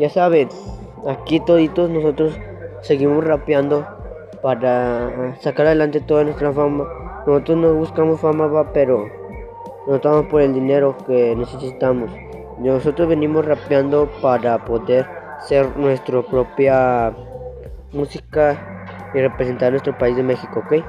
Ya saben, aquí toditos nosotros seguimos rapeando para sacar adelante toda nuestra fama. Nosotros no buscamos fama, va, pero no estamos por el dinero que necesitamos. Nosotros venimos rapeando para poder ser nuestra propia música y representar nuestro país de México, ¿ok?